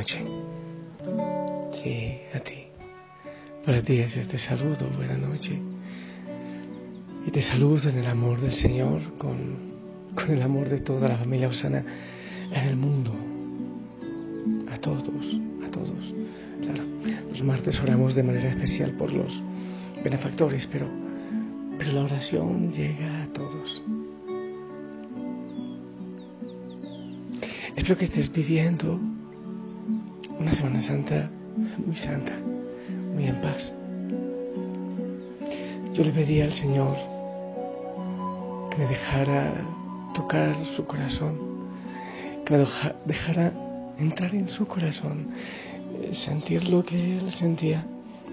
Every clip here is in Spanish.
Noches. Sí, a ti. Para ti es este saludo, buena noche. Y te saludo en el amor del Señor, con, con el amor de toda la familia Osana en el mundo. A todos, a todos. Claro, los martes oramos de manera especial por los benefactores, pero, pero la oración llega a todos. Espero que estés viviendo una Semana Santa muy santa, muy en paz. Yo le pedí al Señor que me dejara tocar su corazón, que me dejara entrar en su corazón, eh, sentir lo que Él sentía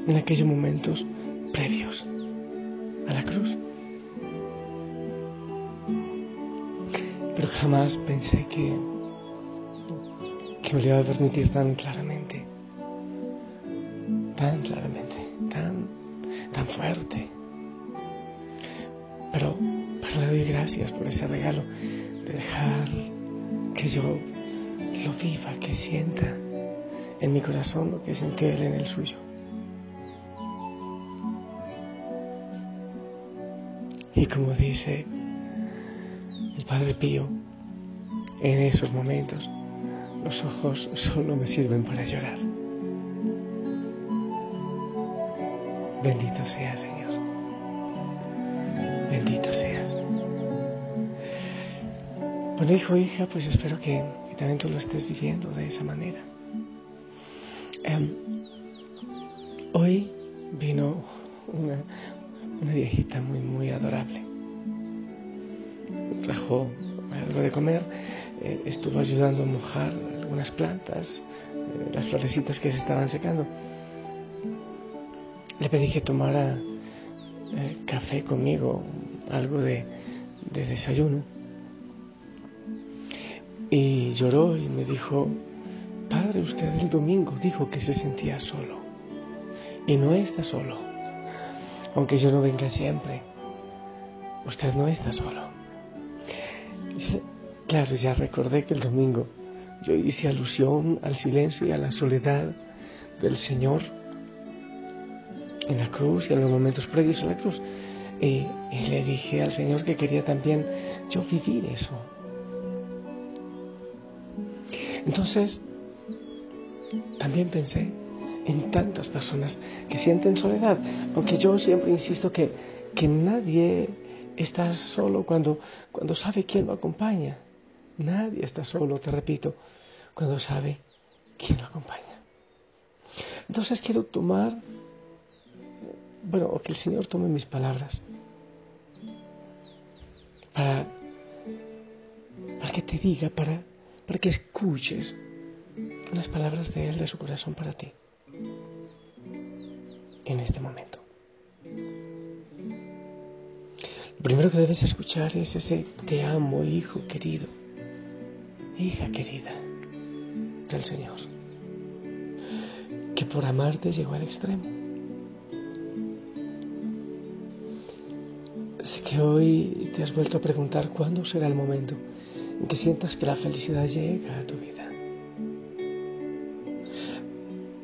en aquellos momentos previos a la cruz. Pero jamás pensé que que me lo iba a permitir tan claramente, tan claramente, tan, tan fuerte. Pero, pero le doy gracias por ese regalo de dejar que yo lo viva, que sienta en mi corazón lo que sintió él en el suyo. Y como dice el Padre Pío, en esos momentos, los ojos solo me sirven para llorar. Bendito seas, Señor. Bendito seas. Bueno, hijo, hija, pues espero que, también tú lo estés viviendo de esa manera. Em, hoy vino una, una viejita muy, muy adorable. Trajo algo de comer, eh, estuvo ayudando a mojar algunas plantas, eh, las florecitas que se estaban secando. Le pedí que tomara eh, café conmigo, algo de, de desayuno. Y lloró y me dijo, Padre, usted el domingo dijo que se sentía solo. Y no está solo. Aunque yo no venga siempre, usted no está solo. Claro, ya recordé que el domingo yo hice alusión al silencio y a la soledad del Señor en la cruz y en los momentos previos a la cruz. Y, le dije al Señor que quería también yo vivir eso. Entonces, también pensé en tantas personas que sienten soledad, aunque yo siempre insisto que, que nadie está solo cuando, cuando sabe quién lo acompaña. Nadie está solo, te repito, cuando sabe quién lo acompaña. Entonces quiero tomar, bueno, o que el Señor tome mis palabras para, para que te diga, para, para que escuches las palabras de Él, de su corazón para ti, en este momento. Lo primero que debes escuchar es ese te amo, hijo querido hija querida del Señor, que por amarte llegó al extremo. Sé que hoy te has vuelto a preguntar cuándo será el momento en que sientas que la felicidad llega a tu vida.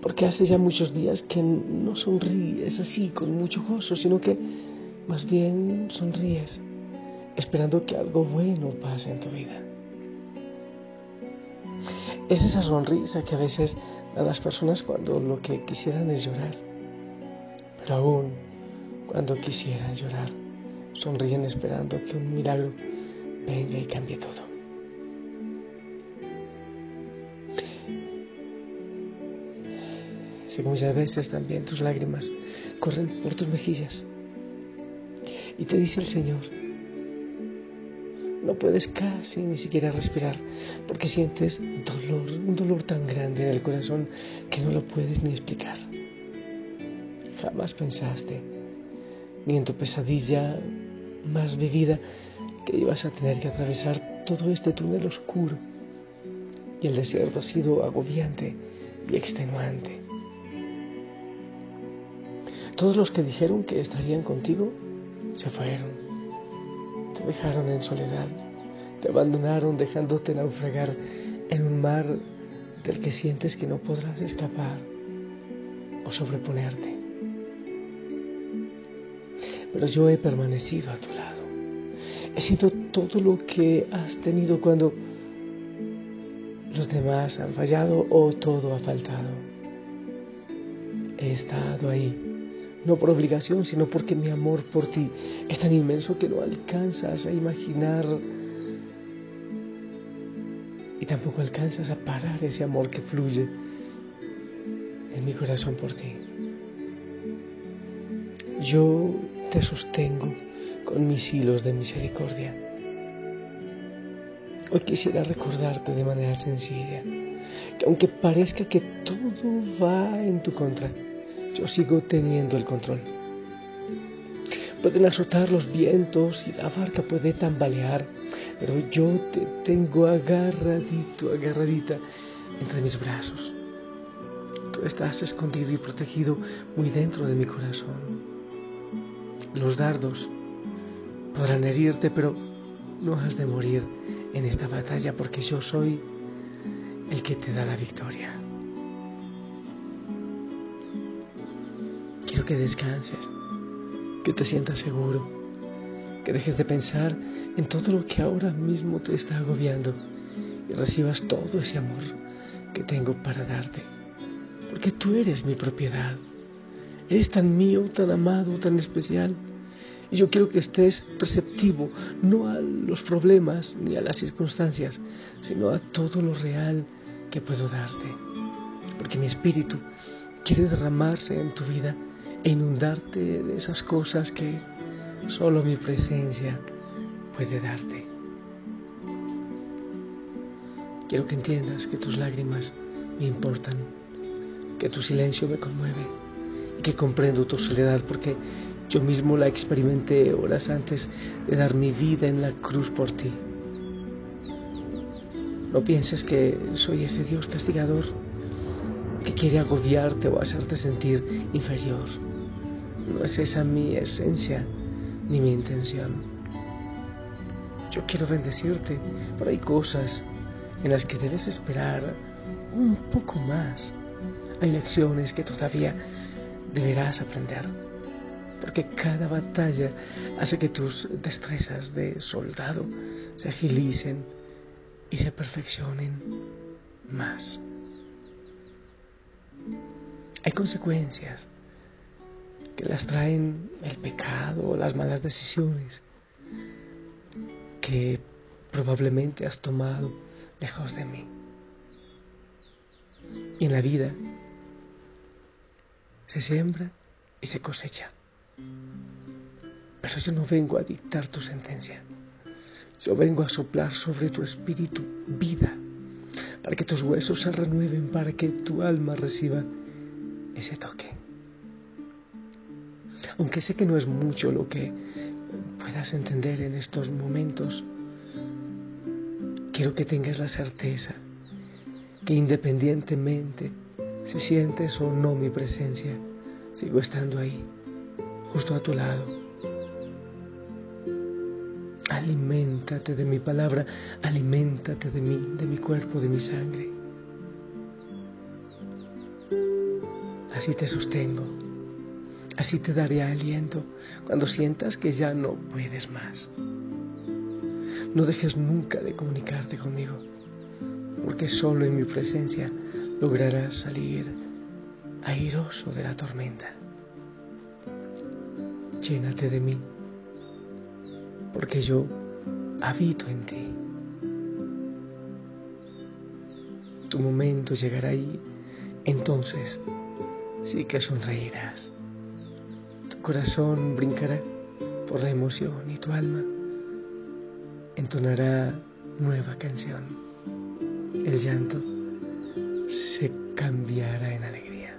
Porque hace ya muchos días que no sonríes así con mucho gozo, sino que más bien sonríes esperando que algo bueno pase en tu vida. Es esa sonrisa que a veces dan las personas cuando lo que quisieran es llorar. Pero aún cuando quisieran llorar, sonríen esperando que un milagro venga y cambie todo. Sé que muchas veces también tus lágrimas corren por tus mejillas. Y te dice el Señor, no puedes casi ni siquiera respirar porque sientes dolor, un dolor tan grande en el corazón que no lo puedes ni explicar. Jamás pensaste, ni en tu pesadilla más vivida, que ibas a tener que atravesar todo este túnel oscuro. Y el desierto ha sido agobiante y extenuante. Todos los que dijeron que estarían contigo se fueron. Te dejaron en soledad. Te abandonaron dejándote naufragar en un mar del que sientes que no podrás escapar o sobreponerte. Pero yo he permanecido a tu lado. He sido todo lo que has tenido cuando los demás han fallado o todo ha faltado. He estado ahí no por obligación, sino porque mi amor por ti es tan inmenso que no alcanzas a imaginar y tampoco alcanzas a parar ese amor que fluye en mi corazón por ti. Yo te sostengo con mis hilos de misericordia. Hoy quisiera recordarte de manera sencilla que aunque parezca que todo va en tu contra, yo sigo teniendo el control. Pueden azotar los vientos y la barca puede tambalear, pero yo te tengo agarradito, agarradita entre mis brazos. Tú estás escondido y protegido muy dentro de mi corazón. Los dardos podrán herirte, pero no has de morir en esta batalla porque yo soy el que te da la victoria. Quiero que descanses, que te sientas seguro, que dejes de pensar en todo lo que ahora mismo te está agobiando y recibas todo ese amor que tengo para darte. Porque tú eres mi propiedad. Eres tan mío, tan amado, tan especial. Y yo quiero que estés receptivo, no a los problemas ni a las circunstancias, sino a todo lo real que puedo darte. Porque mi espíritu quiere derramarse en tu vida e inundarte de esas cosas que solo mi presencia puede darte. Quiero que entiendas que tus lágrimas me importan, que tu silencio me conmueve y que comprendo tu soledad porque yo mismo la experimenté horas antes de dar mi vida en la cruz por ti. No pienses que soy ese Dios castigador que quiere agobiarte o hacerte sentir inferior. No es esa mi esencia ni mi intención. Yo quiero bendecirte, pero hay cosas en las que debes esperar un poco más. Hay lecciones que todavía deberás aprender, porque cada batalla hace que tus destrezas de soldado se agilicen y se perfeccionen más. Hay consecuencias que las traen el pecado las malas decisiones que probablemente has tomado lejos de mí. Y en la vida se siembra y se cosecha. Pero yo no vengo a dictar tu sentencia. Yo vengo a soplar sobre tu espíritu vida, para que tus huesos se renueven, para que tu alma reciba ese toque aunque sé que no es mucho lo que puedas entender en estos momentos, quiero que tengas la certeza que independientemente si sientes o no mi presencia, sigo estando ahí, justo a tu lado. Aliméntate de mi palabra, aliméntate de mí, de mi cuerpo, de mi sangre. Así te sostengo Así te daré aliento cuando sientas que ya no puedes más. No dejes nunca de comunicarte conmigo, porque solo en mi presencia lograrás salir airoso de la tormenta. llénate de mí, porque yo habito en ti. Tu momento llegará y entonces sí que sonreirás. Corazón brincará por la emoción y tu alma entonará nueva canción. El llanto se cambiará en alegría.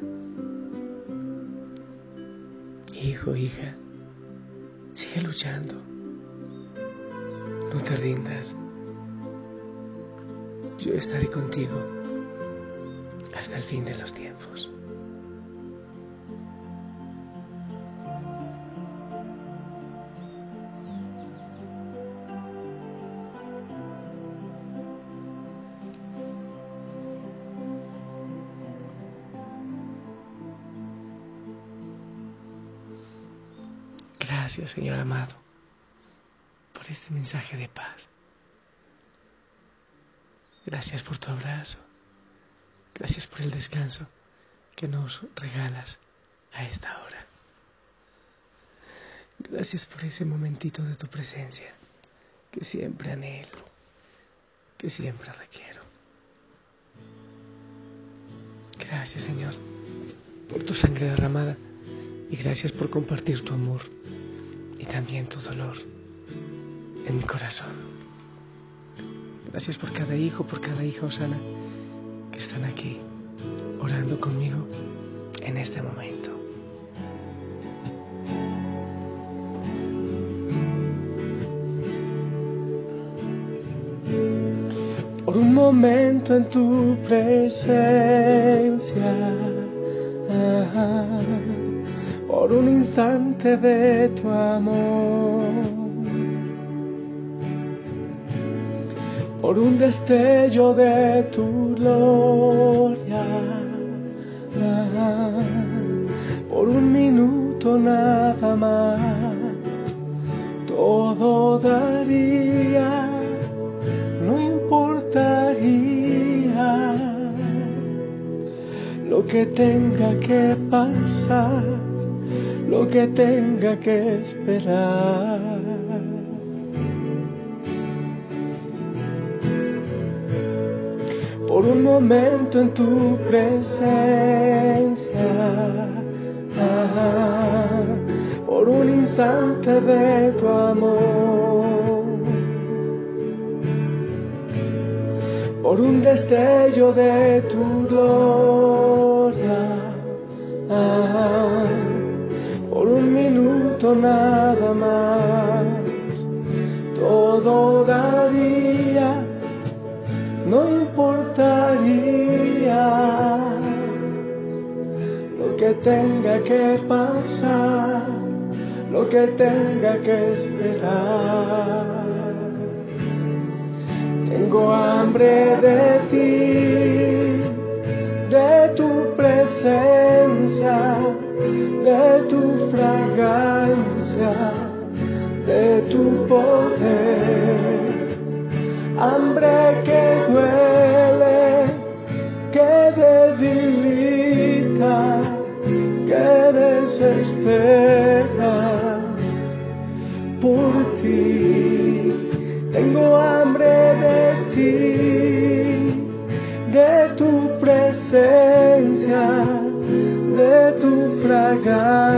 Hijo, hija, sigue luchando. No te rindas. Yo estaré contigo hasta el fin de los tiempos. Gracias, Señor amado, por este mensaje de paz. Gracias por tu abrazo. Gracias por el descanso que nos regalas a esta hora. Gracias por ese momentito de tu presencia que siempre anhelo, que siempre requiero. Gracias Señor por tu sangre derramada y gracias por compartir tu amor y también tu dolor en mi corazón. Gracias por cada hijo, por cada hija Osana que están aquí orando conmigo en este momento. Por un momento en tu presencia, por un instante de tu amor. Por un destello de tu gloria, por un minuto nada más, todo daría, no importaría lo que tenga que pasar, lo que tenga que esperar. Por un momento en tu presencia, por un instante de tu amor, por un destello de tu gloria, nada más, todo daría no importaría lo que tenga que pasar, lo que tenga que esperar. Tengo hambre de ti, de tu presencia, de tu fragancia, de tu poder hambre que duele, que debilita, que desespera por ti. Tengo hambre de ti, de tu presencia, de tu fragancia,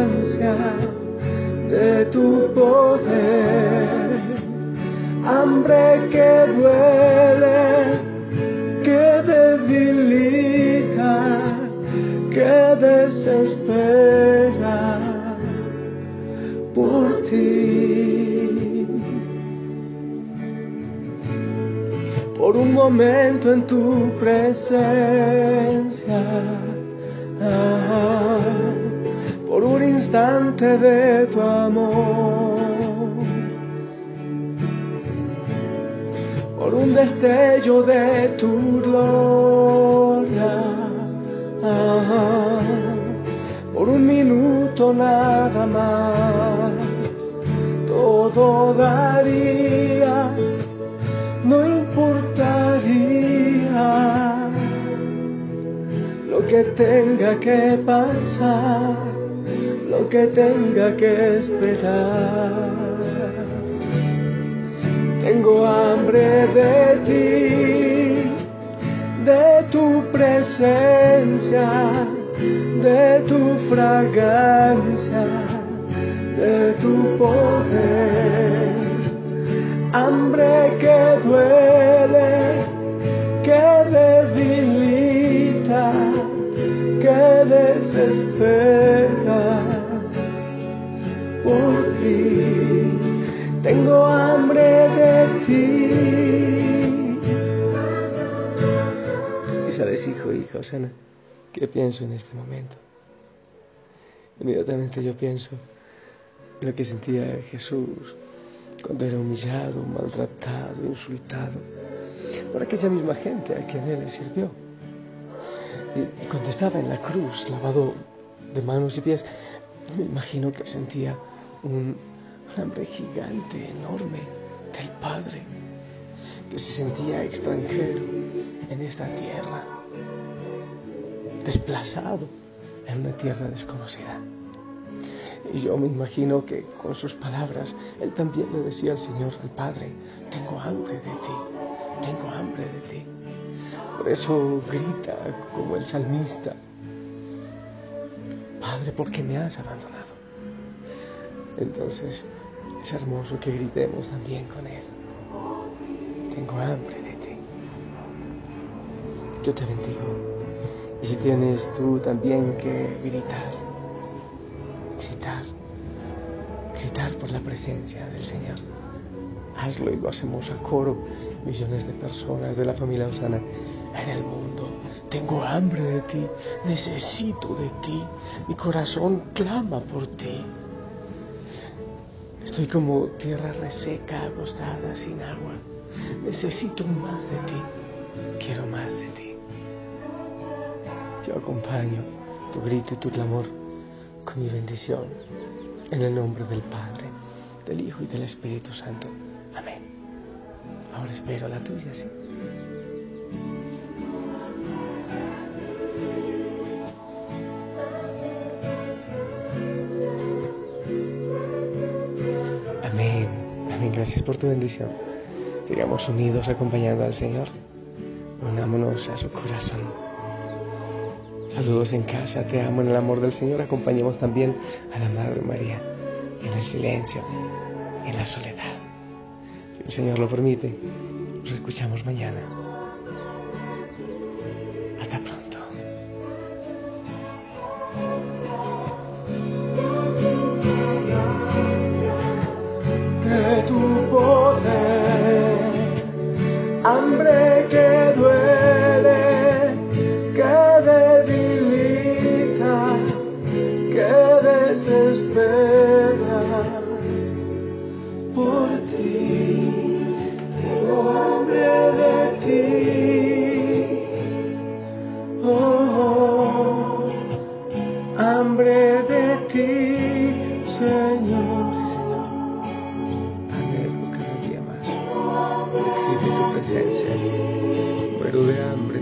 tu poder hambre que duele, que debilita, que desespera por ti. Por un momento en tu presencia, un instante de tu amor. Por un destello de tu gloria, por un minuto nada más, todo daría, no importaría lo que tenga que pasar, lo que tenga que esperar. Tengo hambre de ti, de tu presencia, de tu fragancia, de tu poder. Hambre que duele, que debilita, que desespera por ti. Tengo hambre de ti. Y sabes, hijo, hija, Osana, ¿qué pienso en este momento? Inmediatamente yo pienso en lo que sentía Jesús cuando era humillado, maltratado, insultado por aquella misma gente a quien él le sirvió. Y cuando estaba en la cruz, lavado de manos y pies, me imagino que sentía un, hambre gigante, enorme del Padre, que se sentía extranjero en esta tierra, desplazado en una tierra desconocida. Y yo me imagino que con sus palabras él también le decía al Señor, al Padre, tengo hambre de ti, tengo hambre de ti. Por eso grita como el salmista, Padre, ¿por qué me has abandonado? Entonces es hermoso que gritemos también con Él. Tengo hambre de ti. Yo te bendigo. Y si tienes tú también que gritar, gritar, gritar por la presencia del Señor, hazlo y lo hacemos a coro. Millones de personas de la familia Osana en el mundo. Tengo hambre de ti, necesito de ti, mi corazón clama por ti. Estoy como tierra reseca, agostada, sin agua. Necesito más de ti, quiero más de ti. Yo acompaño tu grito y tu clamor con mi bendición en el nombre del Padre, del Hijo y del Espíritu Santo. Amén. Ahora espero la tuya. Gracias por tu bendición. Sigamos unidos acompañando al Señor. Unámonos a su corazón. Saludos en casa, te amo en el amor del Señor. Acompañemos también a la Madre María en el silencio, en la soledad. Si el Señor lo permite, nos escuchamos mañana. Muero de hambre,